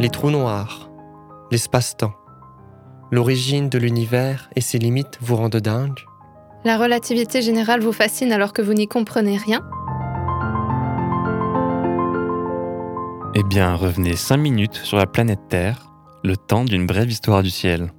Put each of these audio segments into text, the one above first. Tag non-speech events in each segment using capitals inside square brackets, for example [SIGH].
Les trous noirs, l'espace-temps, l'origine de l'univers et ses limites vous rendent dingue. La relativité générale vous fascine alors que vous n'y comprenez rien. Eh bien, revenez 5 minutes sur la planète Terre, le temps d'une brève histoire du ciel.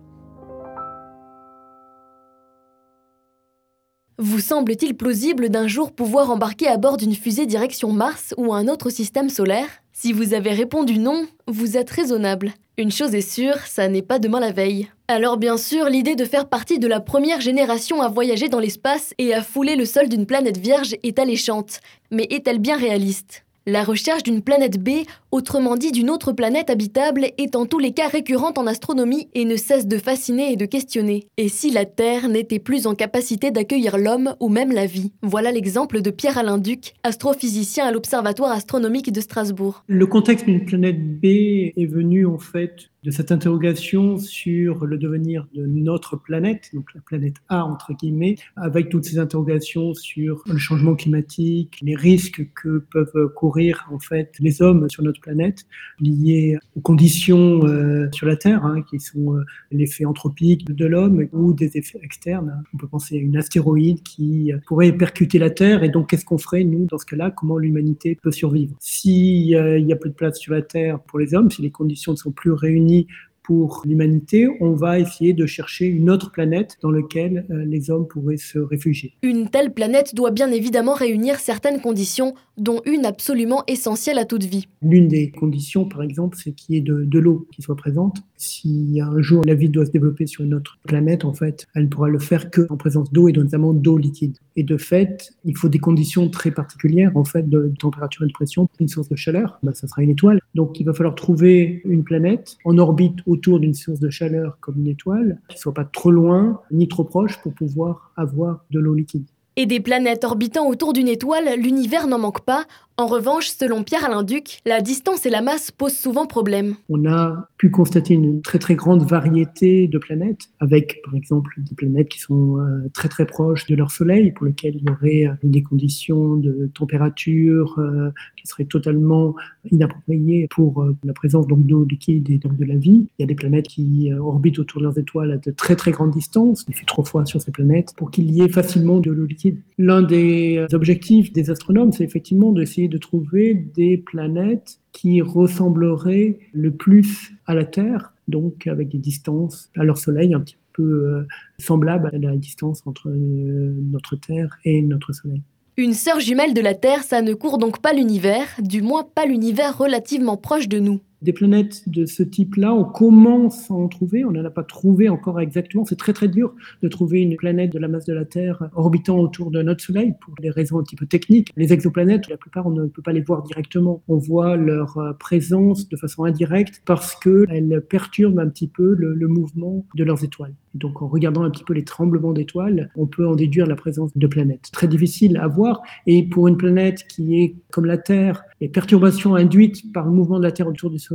Vous semble-t-il plausible d'un jour pouvoir embarquer à bord d'une fusée direction Mars ou un autre système solaire? Si vous avez répondu non, vous êtes raisonnable. Une chose est sûre, ça n'est pas demain la veille. Alors bien sûr, l'idée de faire partie de la première génération à voyager dans l'espace et à fouler le sol d'une planète vierge est alléchante. Mais est-elle bien réaliste? La recherche d'une planète B, autrement dit d'une autre planète habitable, est en tous les cas récurrente en astronomie et ne cesse de fasciner et de questionner. Et si la Terre n'était plus en capacité d'accueillir l'homme ou même la vie? Voilà l'exemple de Pierre-Alain Duc, astrophysicien à l'Observatoire astronomique de Strasbourg. Le contexte d'une planète B est venu en fait de cette interrogation sur le devenir de notre planète, donc la planète A entre guillemets, avec toutes ces interrogations sur le changement climatique, les risques que peuvent courir en fait les hommes sur notre planète liés aux conditions euh, sur la Terre, hein, qui sont euh, l'effet anthropique de l'homme ou des effets externes. On peut penser à une astéroïde qui pourrait percuter la Terre. Et donc qu'est-ce qu'on ferait nous dans ce cas-là? Comment l'humanité peut survivre? S'il euh, y a peu de place sur la Terre pour les hommes, si les conditions ne sont plus réunies pour l'humanité, on va essayer de chercher une autre planète dans laquelle euh, les hommes pourraient se réfugier. Une telle planète doit bien évidemment réunir certaines conditions, dont une absolument essentielle à toute vie. L'une des conditions, par exemple, c'est qu'il y ait de, de l'eau qui soit présente. Si un jour la vie doit se développer sur une autre planète, en fait, elle ne pourra le faire qu'en présence d'eau et notamment d'eau liquide. Et de fait, il faut des conditions très particulières, en fait, de température et de pression. Une source de chaleur, ben, ça sera une étoile. Donc, il va falloir trouver une planète en orbite autour d'une source de chaleur comme une étoile, qui ne soit pas trop loin ni trop proche pour pouvoir avoir de l'eau liquide. Et des planètes orbitant autour d'une étoile, l'univers n'en manque pas. En revanche, selon Pierre-Alain Duc, la distance et la masse posent souvent problème. On a pu constater une très très grande variété de planètes, avec par exemple des planètes qui sont euh, très très proches de leur Soleil, pour lesquelles il y aurait euh, des conditions de température euh, qui seraient totalement inappropriées pour la présence d'eau liquide et donc de la vie. Il y a des planètes qui orbitent autour de leurs étoiles à de très très grandes distances. Il fait trop froid sur ces planètes pour qu'il y ait facilement de l'eau liquide. L'un des objectifs des astronomes, c'est effectivement d'essayer de trouver des planètes qui ressembleraient le plus à la Terre, donc avec des distances à leur Soleil un petit peu euh, semblables à la distance entre euh, notre Terre et notre Soleil. Une sœur jumelle de la Terre, ça ne court donc pas l'univers, du moins pas l'univers relativement proche de nous. Des planètes de ce type-là, on commence à en trouver, on n'en a pas trouvé encore exactement. C'est très très dur de trouver une planète de la masse de la Terre orbitant autour de notre Soleil pour des raisons un petit peu techniques. Les exoplanètes, la plupart, on ne peut pas les voir directement. On voit leur euh, présence de façon indirecte parce qu'elles perturbent un petit peu le, le mouvement de leurs étoiles. Donc en regardant un petit peu les tremblements d'étoiles, on peut en déduire la présence de planètes. Très difficile à voir. Et pour une planète qui est comme la Terre, les perturbations induites par le mouvement de la Terre autour du Soleil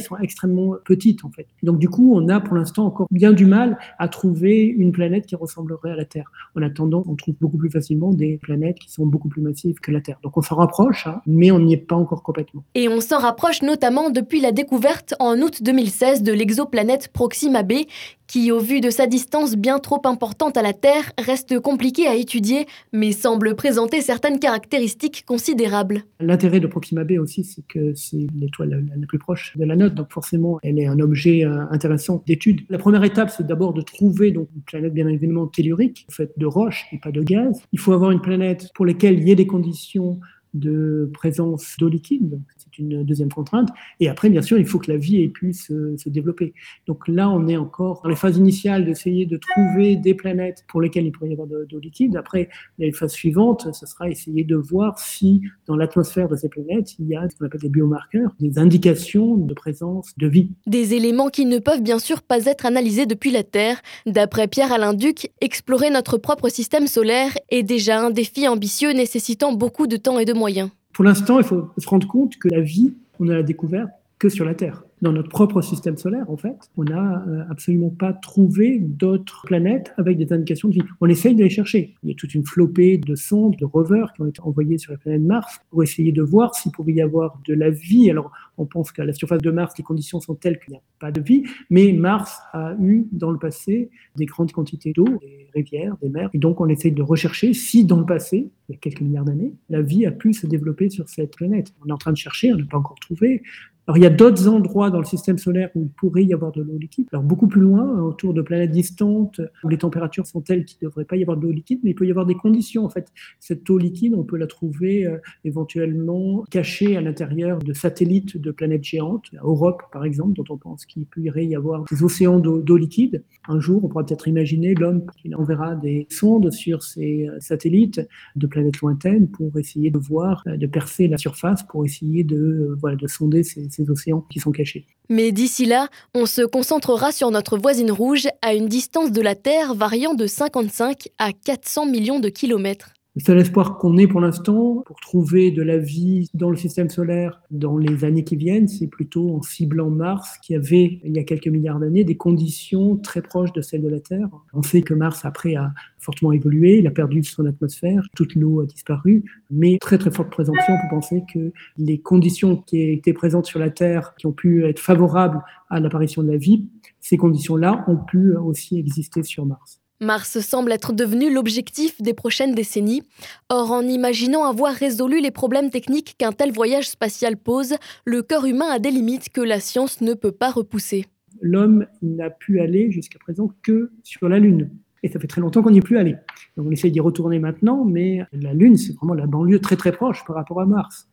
sont extrêmement petites en fait. Donc du coup, on a pour l'instant encore bien du mal à trouver une planète qui ressemblerait à la Terre. En attendant, on trouve beaucoup plus facilement des planètes qui sont beaucoup plus massives que la Terre. Donc on s'en rapproche, hein, mais on n'y est pas encore complètement. Et on s'en rapproche notamment depuis la découverte en août 2016 de l'exoplanète Proxima b, qui, au vu de sa distance bien trop importante à la Terre, reste compliqué à étudier, mais semble présenter certaines caractéristiques considérables. L'intérêt de Proxima b aussi, c'est que c'est l'étoile la plus proche de la nôtre, donc forcément, elle est un objet euh, intéressant d'étude. La première étape, c'est d'abord de trouver donc, une planète bien évidemment tellurique, faite de roches et pas de gaz. Il faut avoir une planète pour laquelle il y ait des conditions de présence d'eau liquide, une deuxième contrainte. Et après, bien sûr, il faut que la vie ait pu se, développer. Donc là, on est encore dans les phases initiales d'essayer de trouver des planètes pour lesquelles il pourrait y avoir d'eau liquide. Après, les phases suivantes, ce sera essayer de voir si dans l'atmosphère de ces planètes, il y a ce qu'on appelle des biomarqueurs, des indications de présence de vie. Des éléments qui ne peuvent bien sûr pas être analysés depuis la Terre. D'après Pierre-Alain Duc, explorer notre propre système solaire est déjà un défi ambitieux nécessitant beaucoup de temps et de moyens. Pour l'instant, il faut se rendre compte que la vie, on ne l'a découverte que sur la Terre. Dans notre propre système solaire, en fait, on n'a euh, absolument pas trouvé d'autres planètes avec des indications de vie. On essaye de les chercher. Il y a toute une flopée de sondes, de rovers qui ont été envoyés sur la planète Mars pour essayer de voir s'il pouvait y avoir de la vie. Alors, on pense qu'à la surface de Mars, les conditions sont telles qu'il n'y a pas de vie, mais Mars a eu dans le passé des grandes quantités d'eau, rivières, des mers, et donc on essaye de rechercher si dans le passé, il y a quelques milliards d'années, la vie a pu se développer sur cette planète. On est en train de chercher, on n'a pas encore trouvé. Alors, il y a d'autres endroits dans le système solaire où il pourrait y avoir de l'eau liquide. Alors, beaucoup plus loin, autour de planètes distantes, où les températures sont telles qu'il ne devrait pas y avoir de l'eau liquide, mais il peut y avoir des conditions. En fait, cette eau liquide, on peut la trouver euh, éventuellement cachée à l'intérieur de satellites de planètes géantes, Europe par exemple, dont on pense qu'il pourrait y avoir des océans d'eau liquide. Un jour, on pourra peut-être imaginer l'homme qui enverra des sondes sur ces euh, satellites de planètes lointaines pour essayer de voir, euh, de percer la surface, pour essayer de, voilà, de sonder ces océans qui sont cachés. Mais d'ici là, on se concentrera sur notre voisine rouge à une distance de la Terre variant de 55 à 400 millions de kilomètres. Le seul espoir qu'on ait pour l'instant pour trouver de la vie dans le système solaire dans les années qui viennent, c'est plutôt en ciblant Mars, qui avait, il y a quelques milliards d'années, des conditions très proches de celles de la Terre. On sait que Mars, après, a fortement évolué, il a perdu son atmosphère, toute l'eau a disparu, mais très très forte présomption pour penser que les conditions qui étaient présentes sur la Terre, qui ont pu être favorables à l'apparition de la vie, ces conditions-là ont pu aussi exister sur Mars. Mars semble être devenu l'objectif des prochaines décennies. Or, en imaginant avoir résolu les problèmes techniques qu'un tel voyage spatial pose, le corps humain a des limites que la science ne peut pas repousser. L'homme n'a pu aller jusqu'à présent que sur la Lune. Et ça fait très longtemps qu'on n'y est plus allé. On essaye d'y retourner maintenant, mais la Lune, c'est vraiment la banlieue très très proche par rapport à Mars.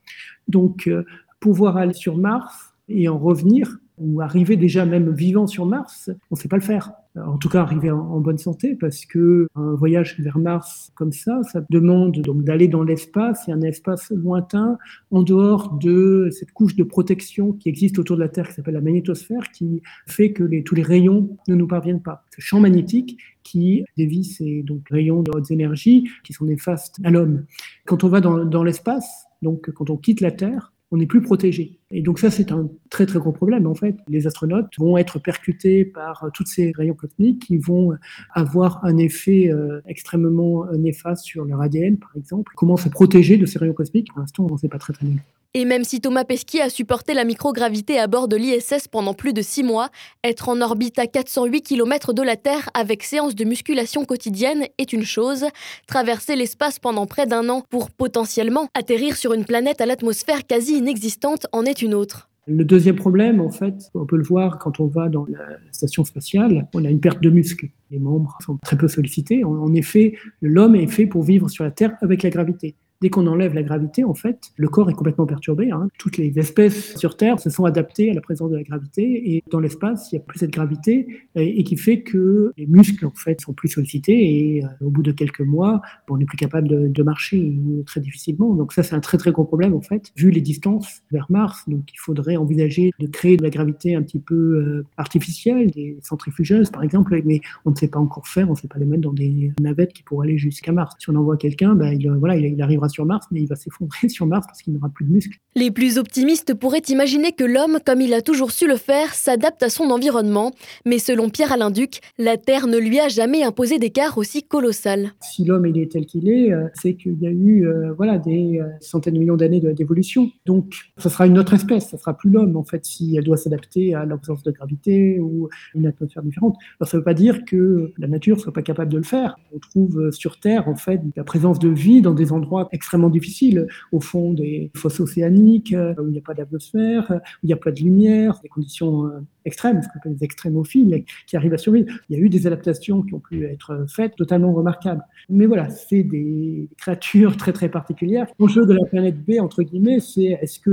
Donc euh, pouvoir aller sur Mars et en revenir, ou arriver déjà même vivant sur Mars, on ne sait pas le faire. En tout cas, arriver en, bonne santé, parce que un voyage vers Mars comme ça, ça demande donc d'aller dans l'espace, et un espace lointain, en dehors de cette couche de protection qui existe autour de la Terre, qui s'appelle la magnétosphère, qui fait que tous les rayons ne nous parviennent pas. Ce champ magnétique qui dévie ces donc, rayons de hautes énergies qui sont néfastes à l'homme. Quand on va dans, dans l'espace, donc quand on quitte la Terre, on n'est plus protégé. Et donc ça, c'est un très très gros problème. En fait, les astronautes vont être percutés par euh, tous ces rayons cosmiques qui vont avoir un effet euh, extrêmement euh, néfaste sur leur ADN, par exemple. Comment se protéger de ces rayons cosmiques? Pour l'instant, on ne sait pas très très bien. Et même si Thomas Pesquet a supporté la microgravité à bord de l'ISS pendant plus de six mois, être en orbite à 408 km de la Terre avec séance de musculation quotidienne est une chose. Traverser l'espace pendant près d'un an pour potentiellement atterrir sur une planète à l'atmosphère quasi inexistante en est une autre. Le deuxième problème, en fait, on peut le voir quand on va dans la station spatiale, on a une perte de muscles. Les membres sont très peu sollicités. En effet, l'homme est fait pour vivre sur la Terre avec la gravité. Dès qu'on enlève la gravité, en fait, le corps est complètement perturbé. Hein. Toutes les espèces sur Terre se sont adaptées à la présence de la gravité et dans l'espace, il n'y a plus cette gravité et, qui fait que les muscles, en fait, sont plus sollicités et euh, au bout de quelques mois, on n'est plus capable de, marcher très difficilement. Donc ça, c'est un très très gros problème, en fait, vu les distances vers Mars. Donc il faudrait envisager de créer de la gravité un petit peu euh, artificielle, des centrifugeuses, par exemple, mais on ne sait pas encore faire, on ne sait pas les mettre dans des navettes qui pourraient aller jusqu'à Mars. Si on envoie quelqu'un, ben, il, voilà, il arrivera sur Mars, mais il va s'effondrer [LAUGHS] sur Mars parce qu'il n'aura plus de muscles. Les plus optimistes pourraient imaginer que l'homme, comme il a toujours su le faire, s'adapte à son environnement. Mais selon Pierre-Alain Duc, la Terre ne lui a jamais imposé d'écart aussi colossal. Si l'homme est tel qu'il est, euh, c'est qu'il y a eu euh, voilà, des euh, centaines de millions d'années d'évolution. Donc, ce sera une autre espèce, ce sera plus l'homme, en fait, si elle doit s'adapter à l'absence de gravité ou une atmosphère différente. Alors, ça ne veut pas dire que la nature ne soit pas capable de le faire. On trouve sur Terre, en fait, la présence de vie dans des endroits extrêmement difficile, au fond des fosses océaniques, euh, où il n'y a pas d'atmosphère, où il n'y a pas de lumière, des conditions euh, extrêmes, ce qu'on appelle des extrémophiles, qui arrivent à survivre. Il y a eu des adaptations qui ont pu être faites totalement remarquables. Mais voilà, c'est des créatures très très particulières. L'enjeu de la planète B, entre guillemets, c'est est-ce que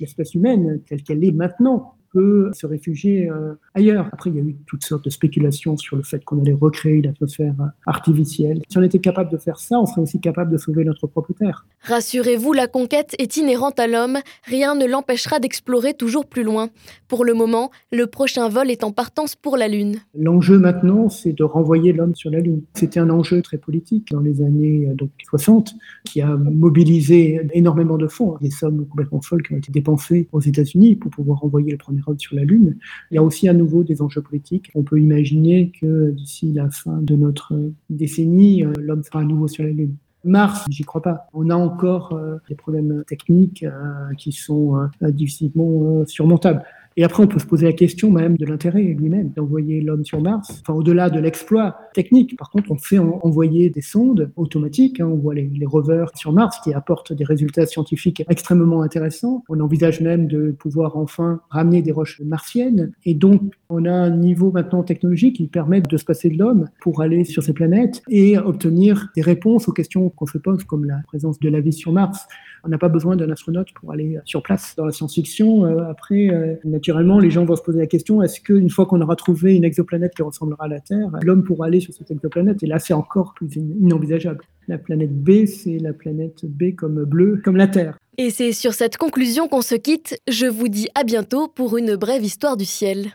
l'espèce humaine, telle qu'elle est maintenant, peut se réfugier euh, ailleurs. Après, il y a eu toutes sortes de spéculations sur le fait qu'on allait recréer une atmosphère euh, artificielle. Si on était capable de faire ça, on serait aussi capable de sauver notre propre Terre. Rassurez-vous, la conquête est inhérente à l'homme. Rien ne l'empêchera d'explorer toujours plus loin. Pour le moment, le prochain vol est en partance pour la Lune. L'enjeu maintenant, c'est de renvoyer l'homme sur la Lune. C'était un enjeu très politique dans les années euh, donc, 60 qui a mobilisé énormément de fonds, des sommes complètement folles qui ont été dépensées aux États-Unis pour pouvoir envoyer le premier sur la Lune. Il y a aussi à nouveau des enjeux politiques. On peut imaginer que d'ici la fin de notre décennie, euh, l'homme sera à nouveau sur la Lune. Mars, j'y crois pas. On a encore euh, des problèmes techniques euh, qui sont difficilement surmontables. Et après, on peut se poser la question même de l'intérêt lui-même d'envoyer l'homme sur Mars. Enfin, au-delà de l'exploit technique, par contre, on fait envoyer des sondes automatiques. Hein. on voit les, rovers sur Mars qui apportent des résultats scientifiques extrêmement intéressants. On envisage même de pouvoir enfin ramener des roches martiennes. Et donc, on a un niveau maintenant technologique qui permet de se passer de l'homme pour aller sur ces planètes et obtenir des réponses aux questions qu'on se pose, comme la présence de la vie sur Mars. On n'a pas besoin d'un astronaute pour aller sur place. Dans la science-fiction, euh, après, euh, naturellement, les gens vont se poser la question est-ce qu'une fois qu'on aura trouvé une exoplanète qui ressemblera à la Terre, l'homme pourra aller sur cette exoplanète? Et là, c'est encore plus inenvisageable. La planète B, c'est la planète B comme bleu, comme la Terre. Et c'est sur cette conclusion qu'on se quitte. Je vous dis à bientôt pour une brève histoire du ciel.